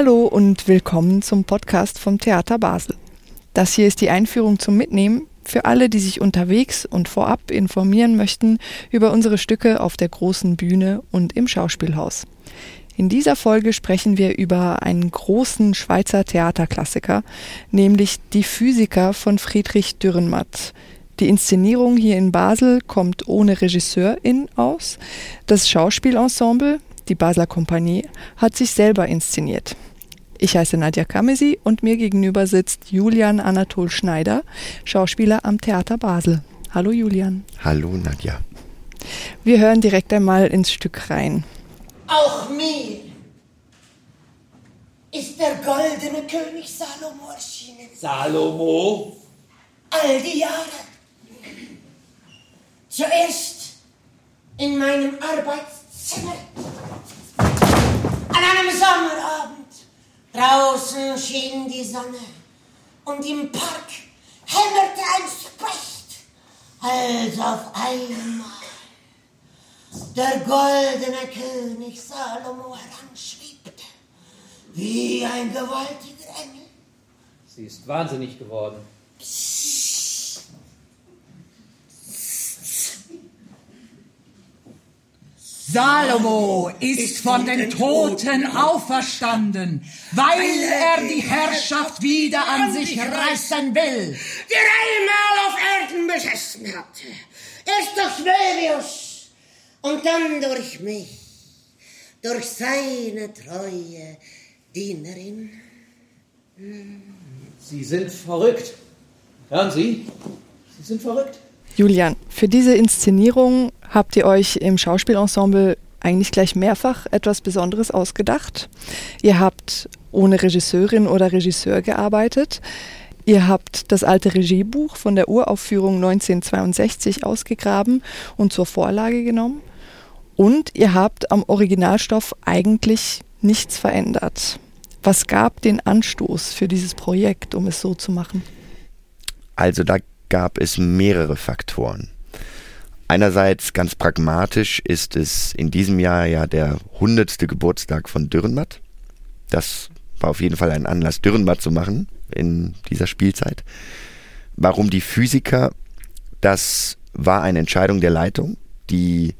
Hallo und willkommen zum Podcast vom Theater Basel. Das hier ist die Einführung zum Mitnehmen für alle, die sich unterwegs und vorab informieren möchten über unsere Stücke auf der großen Bühne und im Schauspielhaus. In dieser Folge sprechen wir über einen großen Schweizer Theaterklassiker, nämlich Die Physiker von Friedrich Dürrenmatt. Die Inszenierung hier in Basel kommt ohne Regisseurin aus. Das Schauspielensemble, die Basler Kompanie, hat sich selber inszeniert. Ich heiße Nadja Kamesi und mir gegenüber sitzt Julian Anatol Schneider, Schauspieler am Theater Basel. Hallo Julian. Hallo Nadja. Wir hören direkt einmal ins Stück rein. Auch mir ist der goldene König Salomo erschienen. Salomo? All die Jahre. Zuerst in meinem Arbeitszimmer. An einem Sommerabend. Draußen schien die Sonne und im Park hämmerte ein Specht, als auf einmal der goldene König Salomo heranschwebte, wie ein gewaltiger Engel. Sie ist wahnsinnig geworden. Salomo ist von den Toten auferstanden, weil er die Herrschaft wieder an sich reißen will. Der einmal auf Erden besessen hatte. Erst durch Möbius und dann durch mich, durch seine treue Dienerin. Sie sind verrückt. Hören Sie? Sie sind verrückt. Julian, für diese Inszenierung habt ihr euch im Schauspielensemble eigentlich gleich mehrfach etwas Besonderes ausgedacht. Ihr habt ohne Regisseurin oder Regisseur gearbeitet. Ihr habt das alte Regiebuch von der Uraufführung 1962 ausgegraben und zur Vorlage genommen. Und ihr habt am Originalstoff eigentlich nichts verändert. Was gab den Anstoß für dieses Projekt, um es so zu machen? Also da gab es mehrere Faktoren. Einerseits ganz pragmatisch ist es in diesem Jahr ja der hundertste Geburtstag von Dürrenmatt. Das war auf jeden Fall ein Anlass, Dürrenmatt zu machen in dieser Spielzeit. Warum die Physiker? Das war eine Entscheidung der Leitung, die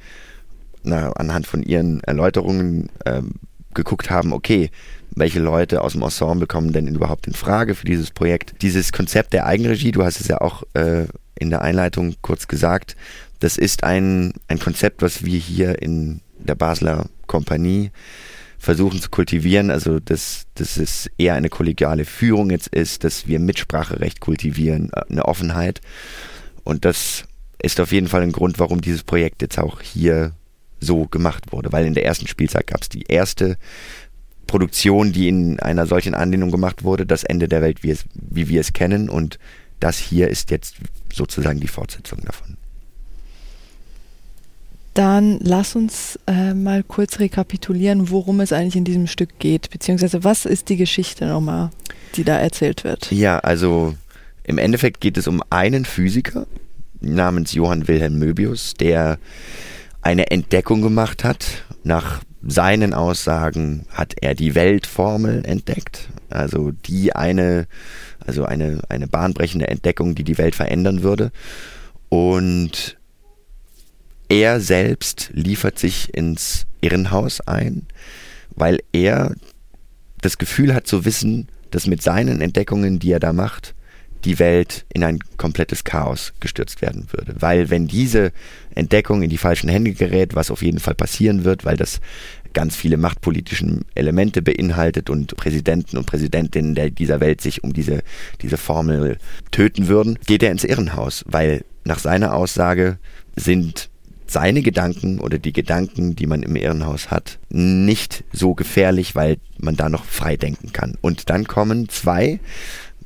na, anhand von ihren Erläuterungen ähm, geguckt haben, okay, welche Leute aus dem Ensemble kommen denn überhaupt in Frage für dieses Projekt. Dieses Konzept der Eigenregie, du hast es ja auch äh, in der Einleitung kurz gesagt, das ist ein, ein Konzept, was wir hier in der Basler Kompanie versuchen zu kultivieren. Also, dass, dass es eher eine kollegiale Führung jetzt ist, dass wir Mitspracherecht kultivieren, äh, eine Offenheit. Und das ist auf jeden Fall ein Grund, warum dieses Projekt jetzt auch hier so gemacht wurde. Weil in der ersten Spielzeit gab es die erste Produktion, die in einer solchen Anlehnung gemacht wurde, das Ende der Welt, wie, es, wie wir es kennen. Und das hier ist jetzt sozusagen die Fortsetzung davon. Dann lass uns äh, mal kurz rekapitulieren, worum es eigentlich in diesem Stück geht, beziehungsweise was ist die Geschichte nochmal, die da erzählt wird. Ja, also im Endeffekt geht es um einen Physiker namens Johann Wilhelm Möbius, der eine Entdeckung gemacht hat. Nach seinen Aussagen hat er die Weltformel entdeckt, also die eine, also eine, eine bahnbrechende Entdeckung, die die Welt verändern würde. Und er selbst liefert sich ins Irrenhaus ein, weil er das Gefühl hat zu wissen, dass mit seinen Entdeckungen, die er da macht, die Welt in ein komplettes Chaos gestürzt werden würde. Weil wenn diese Entdeckung in die falschen Hände gerät, was auf jeden Fall passieren wird, weil das ganz viele machtpolitischen Elemente beinhaltet und Präsidenten und Präsidentinnen dieser Welt sich um diese, diese Formel töten würden, geht er ins Irrenhaus, weil nach seiner Aussage sind seine Gedanken oder die Gedanken, die man im Irrenhaus hat, nicht so gefährlich, weil man da noch frei denken kann. Und dann kommen zwei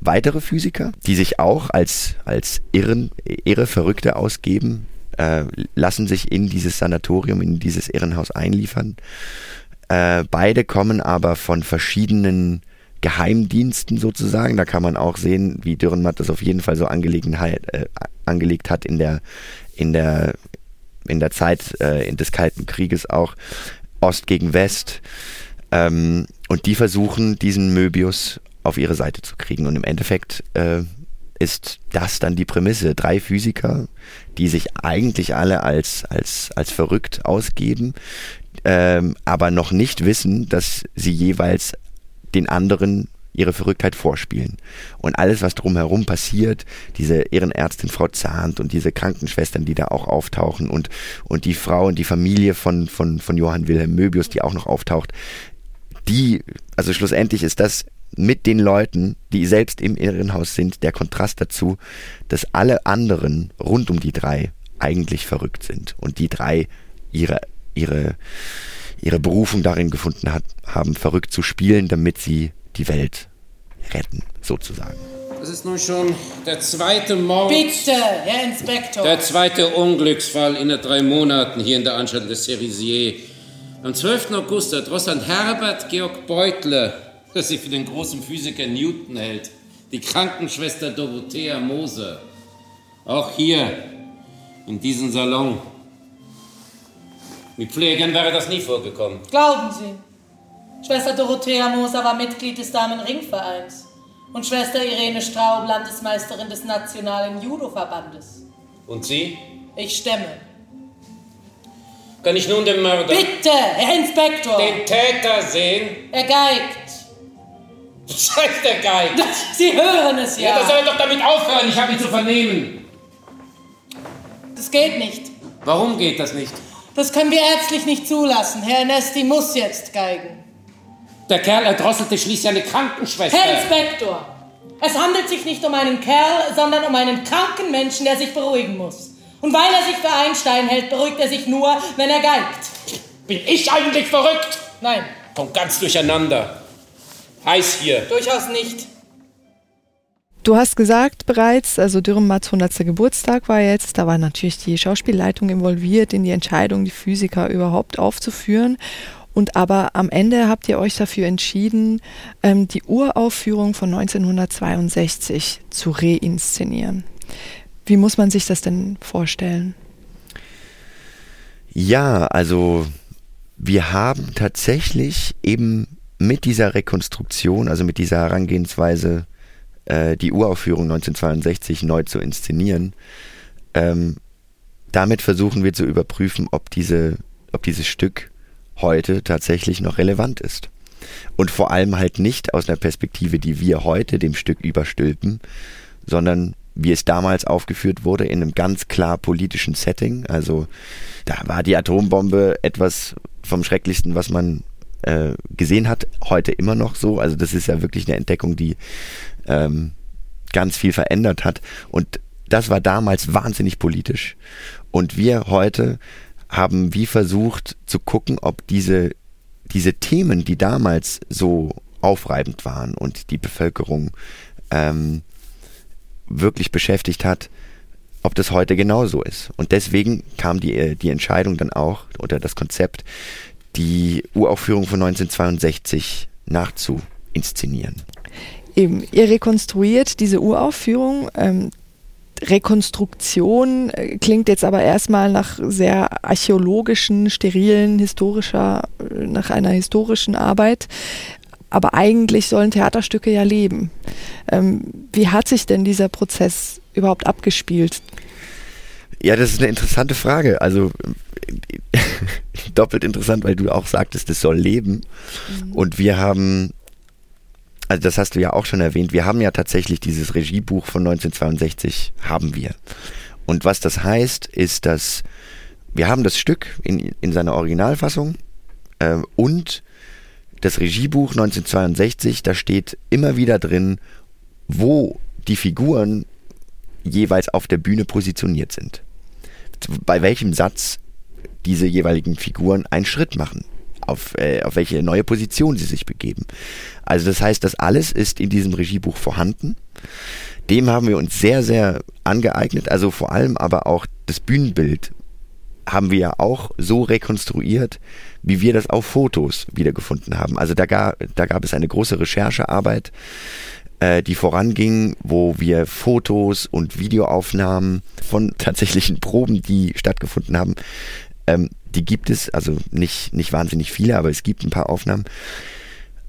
weitere Physiker, die sich auch als, als Irren, irre Verrückte ausgeben, äh, lassen sich in dieses Sanatorium, in dieses Irrenhaus einliefern. Äh, beide kommen aber von verschiedenen Geheimdiensten sozusagen. Da kann man auch sehen, wie Dürrenmatt das auf jeden Fall so Angelegenheit, äh, angelegt hat in der, in der in der Zeit äh, des Kalten Krieges auch Ost gegen West. Ähm, und die versuchen, diesen Möbius auf ihre Seite zu kriegen. Und im Endeffekt äh, ist das dann die Prämisse. Drei Physiker, die sich eigentlich alle als, als, als verrückt ausgeben, ähm, aber noch nicht wissen, dass sie jeweils den anderen ihre Verrücktheit vorspielen. Und alles, was drumherum passiert, diese Ehrenärztin Frau Zahnt und diese Krankenschwestern, die da auch auftauchen und, und die Frau und die Familie von, von, von Johann Wilhelm Möbius, die auch noch auftaucht, die, also schlussendlich ist das mit den Leuten, die selbst im Irrenhaus sind, der Kontrast dazu, dass alle anderen rund um die drei eigentlich verrückt sind und die drei ihre, ihre, ihre Berufung darin gefunden hat, haben, verrückt zu spielen, damit sie die Welt retten, sozusagen. Das ist nun schon der zweite Mord. Bitte, Herr Inspektor. Der zweite Unglücksfall in drei Monaten hier in der Anstalt des Cerisier. Am 12. August erdrosselt Herbert Georg Beutler, der sich für den großen Physiker Newton hält, die Krankenschwester Dorothea Moser. Auch hier, in diesem Salon. Mit Pflegern wäre das nie vorgekommen. Glauben Sie. Schwester Dorothea Moser war Mitglied des Damen-Ringvereins und Schwester Irene Straub Landesmeisterin des Nationalen Judo-Verbandes. Und Sie? Ich stemme. Kann ich nun den Mörder, Bitte, Herr Inspektor. den Täter sehen? Er geigt. Was heißt der Geist? Sie hören es Ja, ja. das soll doch damit aufhören, ich habe ihn zu vernehmen. Das geht nicht. Warum geht das nicht? Das können wir ärztlich nicht zulassen. Herr Nesti muss jetzt geigen. Der Kerl erdrosselte schließlich eine Krankenschwester. Herr Inspektor, es handelt sich nicht um einen Kerl, sondern um einen kranken Menschen, der sich beruhigen muss. Und weil er sich für Einstein hält, beruhigt er sich nur, wenn er geigt. Bin ich eigentlich verrückt? Nein, Kommt ganz durcheinander. Heiß hier. durchaus nicht. Du hast gesagt bereits, also Dürrenmatts 100. Geburtstag war jetzt, da war natürlich die Schauspielleitung involviert in die Entscheidung, die Physiker überhaupt aufzuführen. Und aber am Ende habt ihr euch dafür entschieden, ähm, die Uraufführung von 1962 zu reinszenieren. Wie muss man sich das denn vorstellen? Ja, also wir haben tatsächlich eben mit dieser Rekonstruktion, also mit dieser Herangehensweise, äh, die Uraufführung 1962 neu zu inszenieren, ähm, damit versuchen wir zu überprüfen, ob, diese, ob dieses Stück heute tatsächlich noch relevant ist. Und vor allem halt nicht aus einer Perspektive, die wir heute dem Stück überstülpen, sondern wie es damals aufgeführt wurde, in einem ganz klar politischen Setting. Also da war die Atombombe etwas vom Schrecklichsten, was man äh, gesehen hat, heute immer noch so. Also das ist ja wirklich eine Entdeckung, die ähm, ganz viel verändert hat. Und das war damals wahnsinnig politisch. Und wir heute haben wie versucht zu gucken, ob diese, diese Themen, die damals so aufreibend waren und die Bevölkerung ähm, wirklich beschäftigt hat, ob das heute genauso ist. Und deswegen kam die, die Entscheidung dann auch, oder das Konzept, die Uraufführung von 1962 nachzuinszenieren. Eben, ihr rekonstruiert diese Uraufführung. Ähm, Rekonstruktion äh, klingt jetzt aber erstmal nach sehr archäologischen, sterilen, historischer, äh, nach einer historischen Arbeit. Aber eigentlich sollen Theaterstücke ja leben. Ähm, wie hat sich denn dieser Prozess überhaupt abgespielt? Ja, das ist eine interessante Frage. Also doppelt interessant, weil du auch sagtest, es soll leben. Mhm. Und wir haben, also das hast du ja auch schon erwähnt, wir haben ja tatsächlich dieses Regiebuch von 1962, haben wir. Und was das heißt, ist, dass wir haben das Stück in, in seiner Originalfassung äh, und das Regiebuch 1962, da steht immer wieder drin, wo die Figuren jeweils auf der Bühne positioniert sind. Bei welchem Satz diese jeweiligen Figuren einen Schritt machen, auf, äh, auf welche neue Position sie sich begeben. Also das heißt, das alles ist in diesem Regiebuch vorhanden. Dem haben wir uns sehr, sehr angeeignet, also vor allem aber auch das Bühnenbild haben wir ja auch so rekonstruiert, wie wir das auf Fotos wiedergefunden haben. Also da gab, da gab es eine große Recherchearbeit, äh, die voranging, wo wir Fotos und Videoaufnahmen von tatsächlichen Proben, die stattgefunden haben, Ähm, die gibt es, also nicht, nicht wahnsinnig viele, aber es gibt ein paar Aufnahmen.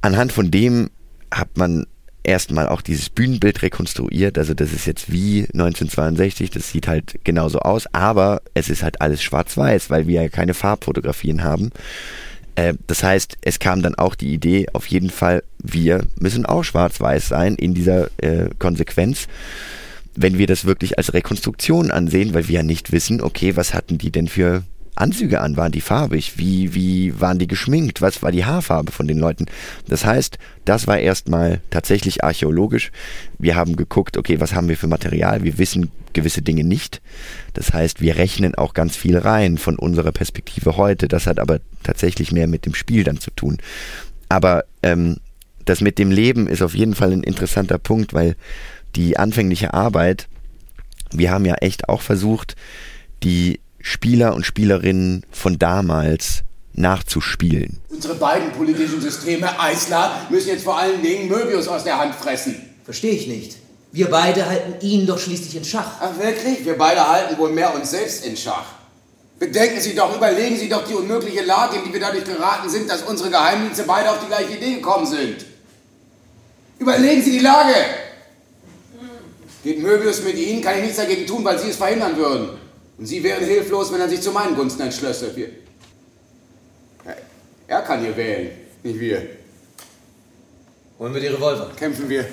Anhand von dem hat man erstmal auch dieses Bühnenbild rekonstruiert. Also das ist jetzt wie 1962, das sieht halt genauso aus, aber es ist halt alles schwarz-weiß, weil wir ja keine Farbfotografien haben. Äh, das heißt, es kam dann auch die Idee, auf jeden Fall, wir müssen auch schwarz-weiß sein in dieser äh, Konsequenz wenn wir das wirklich als Rekonstruktion ansehen, weil wir ja nicht wissen, okay, was hatten die denn für Anzüge an? Waren die farbig? Wie, wie waren die geschminkt? Was war die Haarfarbe von den Leuten? Das heißt, das war erstmal tatsächlich archäologisch. Wir haben geguckt, okay, was haben wir für Material? Wir wissen gewisse Dinge nicht. Das heißt, wir rechnen auch ganz viel rein von unserer Perspektive heute. Das hat aber tatsächlich mehr mit dem Spiel dann zu tun. Aber ähm, das mit dem Leben ist auf jeden Fall ein interessanter Punkt, weil die anfängliche Arbeit, wir haben ja echt auch versucht, die Spieler und Spielerinnen von damals nachzuspielen. Unsere beiden politischen Systeme, Eisler, müssen jetzt vor allen Dingen Möbius aus der Hand fressen. Verstehe ich nicht. Wir beide halten ihn doch schließlich in Schach. Ach wirklich? Wir beide halten wohl mehr uns selbst in Schach. Bedenken Sie doch, überlegen Sie doch die unmögliche Lage, in die wir dadurch geraten sind, dass unsere Geheimdienste beide auf die gleiche Idee gekommen sind. Überlegen Sie die Lage! Geht Möbius mit Ihnen, kann ich nichts dagegen tun, weil Sie es verhindern würden. Und Sie wären hilflos, wenn er sich zu meinen Gunsten entschlösse. Wir er kann hier wählen, nicht wir. Holen wir die Revolver. Kämpfen wir.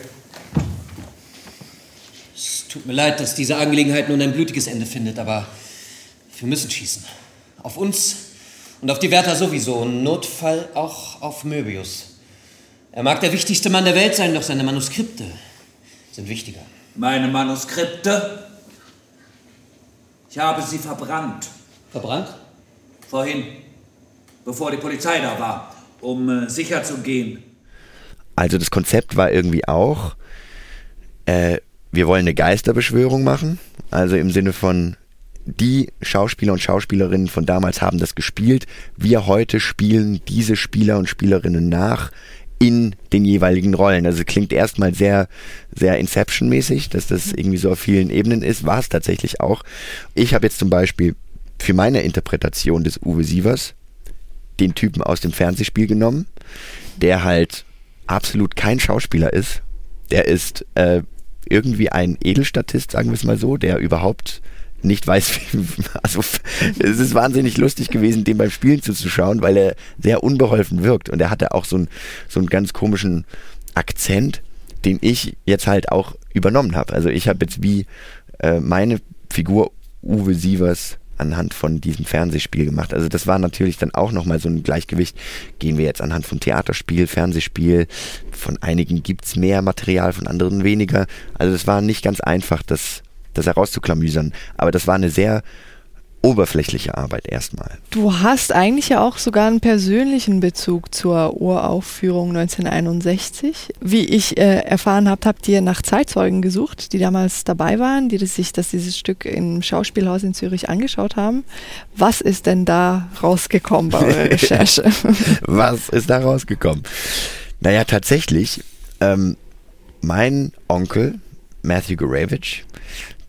Es tut mir leid, dass diese Angelegenheit nun ein blutiges Ende findet, aber wir müssen schießen. Auf uns und auf die Wärter sowieso. Im Notfall auch auf Möbius. Er mag der wichtigste Mann der Welt sein, doch seine Manuskripte sind wichtiger. Meine Manuskripte? Ich habe sie verbrannt. Verbrannt? Vorhin, bevor die Polizei da war, um äh, sicher zu gehen. Also das Konzept war irgendwie auch, äh, wir wollen eine Geisterbeschwörung machen. Also im Sinne von, die Schauspieler und Schauspielerinnen von damals haben das gespielt. Wir heute spielen diese Spieler und Spielerinnen nach in den jeweiligen Rollen. Also klingt erstmal sehr, sehr Inception-mäßig, dass das irgendwie so auf vielen Ebenen ist. War es tatsächlich auch. Ich habe jetzt zum Beispiel für meine Interpretation des Uwe Sievers den Typen aus dem Fernsehspiel genommen, der halt absolut kein Schauspieler ist. Der ist äh, irgendwie ein Edelstatist, sagen wir es mal so, der überhaupt nicht weiß, wie, also es ist wahnsinnig lustig gewesen, dem beim Spielen zuzuschauen, weil er sehr unbeholfen wirkt und er hatte auch so, ein, so einen ganz komischen Akzent, den ich jetzt halt auch übernommen habe. Also ich habe jetzt wie äh, meine Figur Uwe Sievers anhand von diesem Fernsehspiel gemacht. Also das war natürlich dann auch nochmal so ein Gleichgewicht. Gehen wir jetzt anhand von Theaterspiel, Fernsehspiel. Von einigen gibt's mehr Material, von anderen weniger. Also das war nicht ganz einfach, das das herauszuklamüsern. Aber das war eine sehr oberflächliche Arbeit erstmal. Du hast eigentlich ja auch sogar einen persönlichen Bezug zur Uraufführung 1961. Wie ich äh, erfahren habe, habt ihr nach Zeitzeugen gesucht, die damals dabei waren, die das sich das dieses Stück im Schauspielhaus in Zürich angeschaut haben. Was ist denn da rausgekommen bei eurer Recherche? Was ist da rausgekommen? Naja, tatsächlich, ähm, mein Onkel, Matthew Gorevich,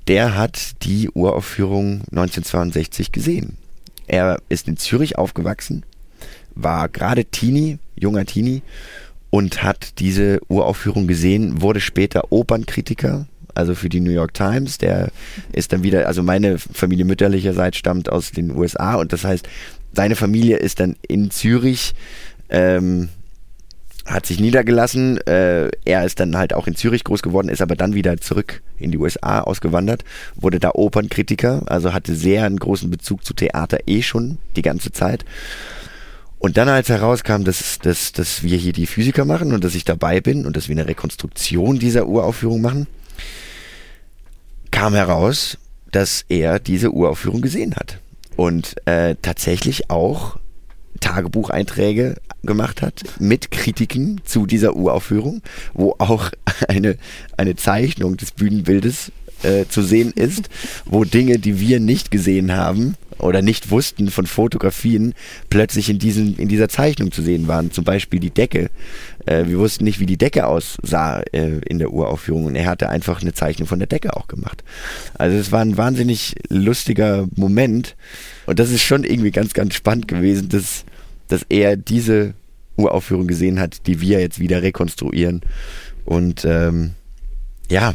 der hat die Uraufführung 1962 gesehen. Er ist in Zürich aufgewachsen, war gerade Teenie, junger Teenie und hat diese Uraufführung gesehen, wurde später Opernkritiker, also für die New York Times. Der ist dann wieder, also meine Familie mütterlicherseits stammt aus den USA und das heißt, seine Familie ist dann in Zürich ähm, hat sich niedergelassen. Äh, er ist dann halt auch in Zürich groß geworden, ist aber dann wieder zurück in die USA ausgewandert, wurde da Opernkritiker, also hatte sehr einen großen Bezug zu Theater eh schon die ganze Zeit. Und dann, als herauskam, dass, dass, dass wir hier die Physiker machen und dass ich dabei bin und dass wir eine Rekonstruktion dieser Uraufführung machen, kam heraus, dass er diese Uraufführung gesehen hat. Und äh, tatsächlich auch Tagebucheinträge gemacht hat mit Kritiken zu dieser Uraufführung, wo auch eine, eine Zeichnung des Bühnenbildes äh, zu sehen ist, wo Dinge, die wir nicht gesehen haben, oder nicht wussten von Fotografien, plötzlich in, diesen, in dieser Zeichnung zu sehen waren. Zum Beispiel die Decke. Äh, wir wussten nicht, wie die Decke aussah äh, in der Uraufführung und er hatte einfach eine Zeichnung von der Decke auch gemacht. Also es war ein wahnsinnig lustiger Moment und das ist schon irgendwie ganz, ganz spannend gewesen, dass, dass er diese Uraufführung gesehen hat, die wir jetzt wieder rekonstruieren und ähm, ja,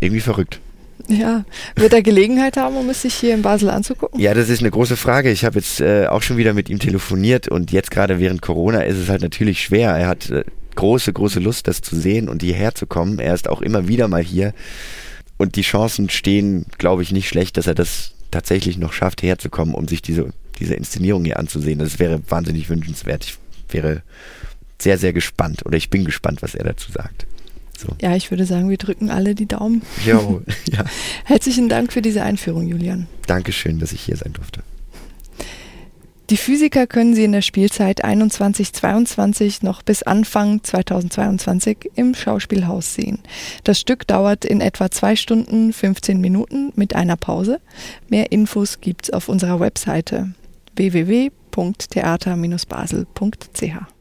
irgendwie verrückt. Ja, wird er Gelegenheit haben, um es sich hier in Basel anzugucken? Ja, das ist eine große Frage. Ich habe jetzt äh, auch schon wieder mit ihm telefoniert und jetzt gerade während Corona ist es halt natürlich schwer. Er hat äh, große, große Lust, das zu sehen und hierher zu kommen. Er ist auch immer wieder mal hier und die Chancen stehen, glaube ich, nicht schlecht, dass er das tatsächlich noch schafft, herzukommen, um sich diese, diese Inszenierung hier anzusehen. Das wäre wahnsinnig wünschenswert. Ich wäre sehr, sehr gespannt oder ich bin gespannt, was er dazu sagt. So. Ja, ich würde sagen, wir drücken alle die Daumen. Jo, ja. Herzlichen Dank für diese Einführung, Julian. Dankeschön, dass ich hier sein durfte. Die Physiker können Sie in der Spielzeit 21-22 noch bis Anfang 2022 im Schauspielhaus sehen. Das Stück dauert in etwa zwei Stunden 15 Minuten mit einer Pause. Mehr Infos gibt's auf unserer Webseite www.theater-basel.ch.